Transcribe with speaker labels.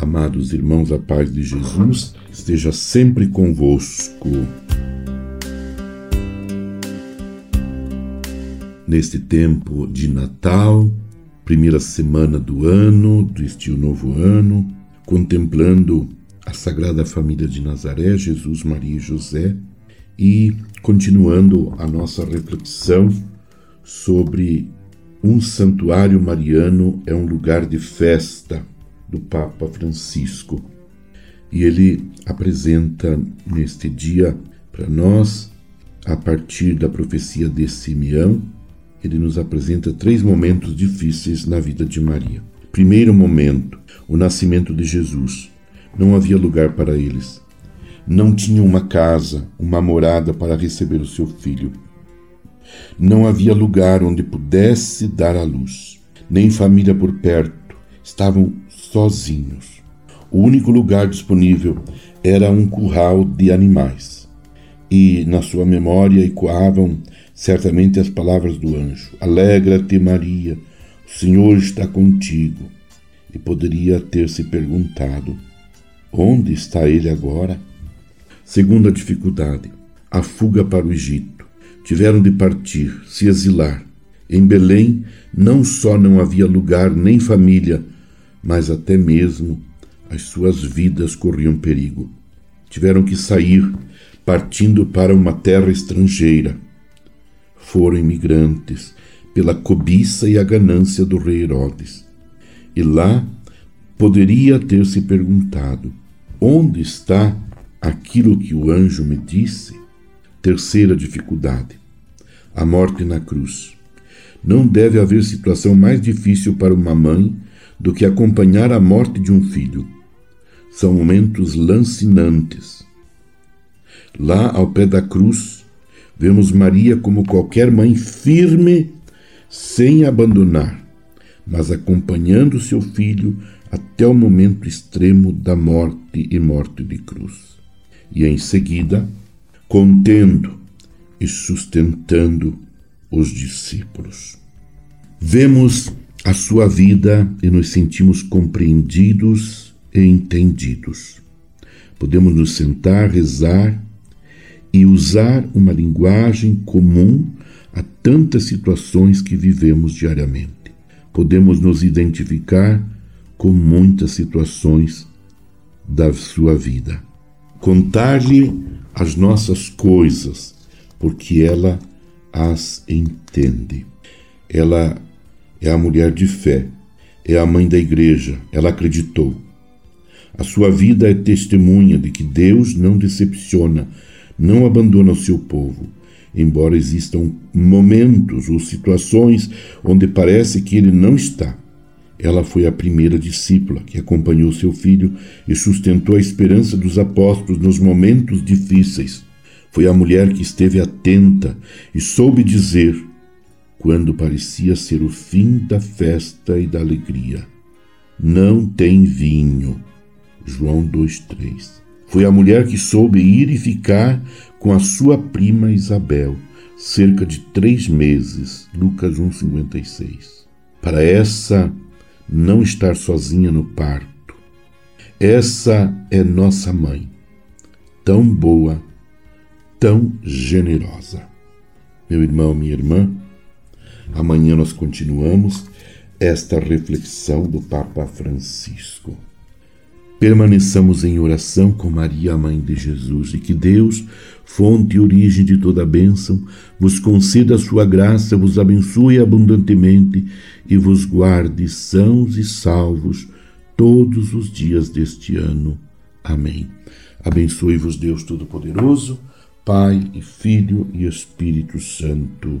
Speaker 1: Amados irmãos, a paz de Jesus esteja sempre convosco. Neste tempo de Natal, primeira semana do ano, deste novo ano, contemplando a Sagrada Família de Nazaré, Jesus, Maria e José, e continuando a nossa reflexão sobre um santuário mariano é um lugar de festa do Papa Francisco. E ele apresenta neste dia para nós, a partir da profecia de Simeão, ele nos apresenta três momentos difíceis na vida de Maria. Primeiro momento, o nascimento de Jesus. Não havia lugar para eles. Não tinham uma casa, uma morada para receber o seu filho. Não havia lugar onde pudesse dar à luz, nem família por perto. Estavam sozinhos. O único lugar disponível era um curral de animais. E na sua memória ecoavam certamente as palavras do anjo: Alegra-te, Maria, o Senhor está contigo. E poderia ter se perguntado: onde está ele agora? Segunda dificuldade: a fuga para o Egito. Tiveram de partir, se exilar. Em Belém não só não havia lugar nem família, mas até mesmo as suas vidas corriam perigo. Tiveram que sair, partindo para uma terra estrangeira. Foram imigrantes pela cobiça e a ganância do rei Herodes. E lá poderia ter se perguntado: onde está aquilo que o anjo me disse? Terceira dificuldade: a morte na cruz. Não deve haver situação mais difícil para uma mãe do que acompanhar a morte de um filho. São momentos lancinantes. Lá ao pé da cruz, vemos Maria como qualquer mãe firme, sem abandonar, mas acompanhando seu filho até o momento extremo da morte e morte de cruz. E em seguida, contendo e sustentando os discípulos. Vemos a sua vida e nos sentimos compreendidos e entendidos. Podemos nos sentar, rezar e usar uma linguagem comum a tantas situações que vivemos diariamente. Podemos nos identificar com muitas situações da sua vida. Contar-lhe as nossas coisas, porque ela as entende. Ela é a mulher de fé, é a mãe da igreja, ela acreditou. A sua vida é testemunha de que Deus não decepciona, não abandona o seu povo, embora existam momentos ou situações onde parece que ele não está. Ela foi a primeira discípula que acompanhou seu filho e sustentou a esperança dos apóstolos nos momentos difíceis. Foi a mulher que esteve atenta e soube dizer: quando parecia ser o fim da festa e da alegria. Não tem vinho. João 2,3. Foi a mulher que soube ir e ficar com a sua prima Isabel, cerca de três meses. Lucas 1,56. Para essa não estar sozinha no parto. Essa é nossa mãe, tão boa, tão generosa. Meu irmão, minha irmã, Amanhã nós continuamos esta reflexão do Papa Francisco. Permaneçamos em oração com Maria, Mãe de Jesus, e que Deus, fonte e origem de toda bênção, vos conceda a sua graça, vos abençoe abundantemente e vos guarde sãos e salvos todos os dias deste ano. Amém. Abençoe-vos, Deus Todo-Poderoso, Pai e Filho e Espírito Santo.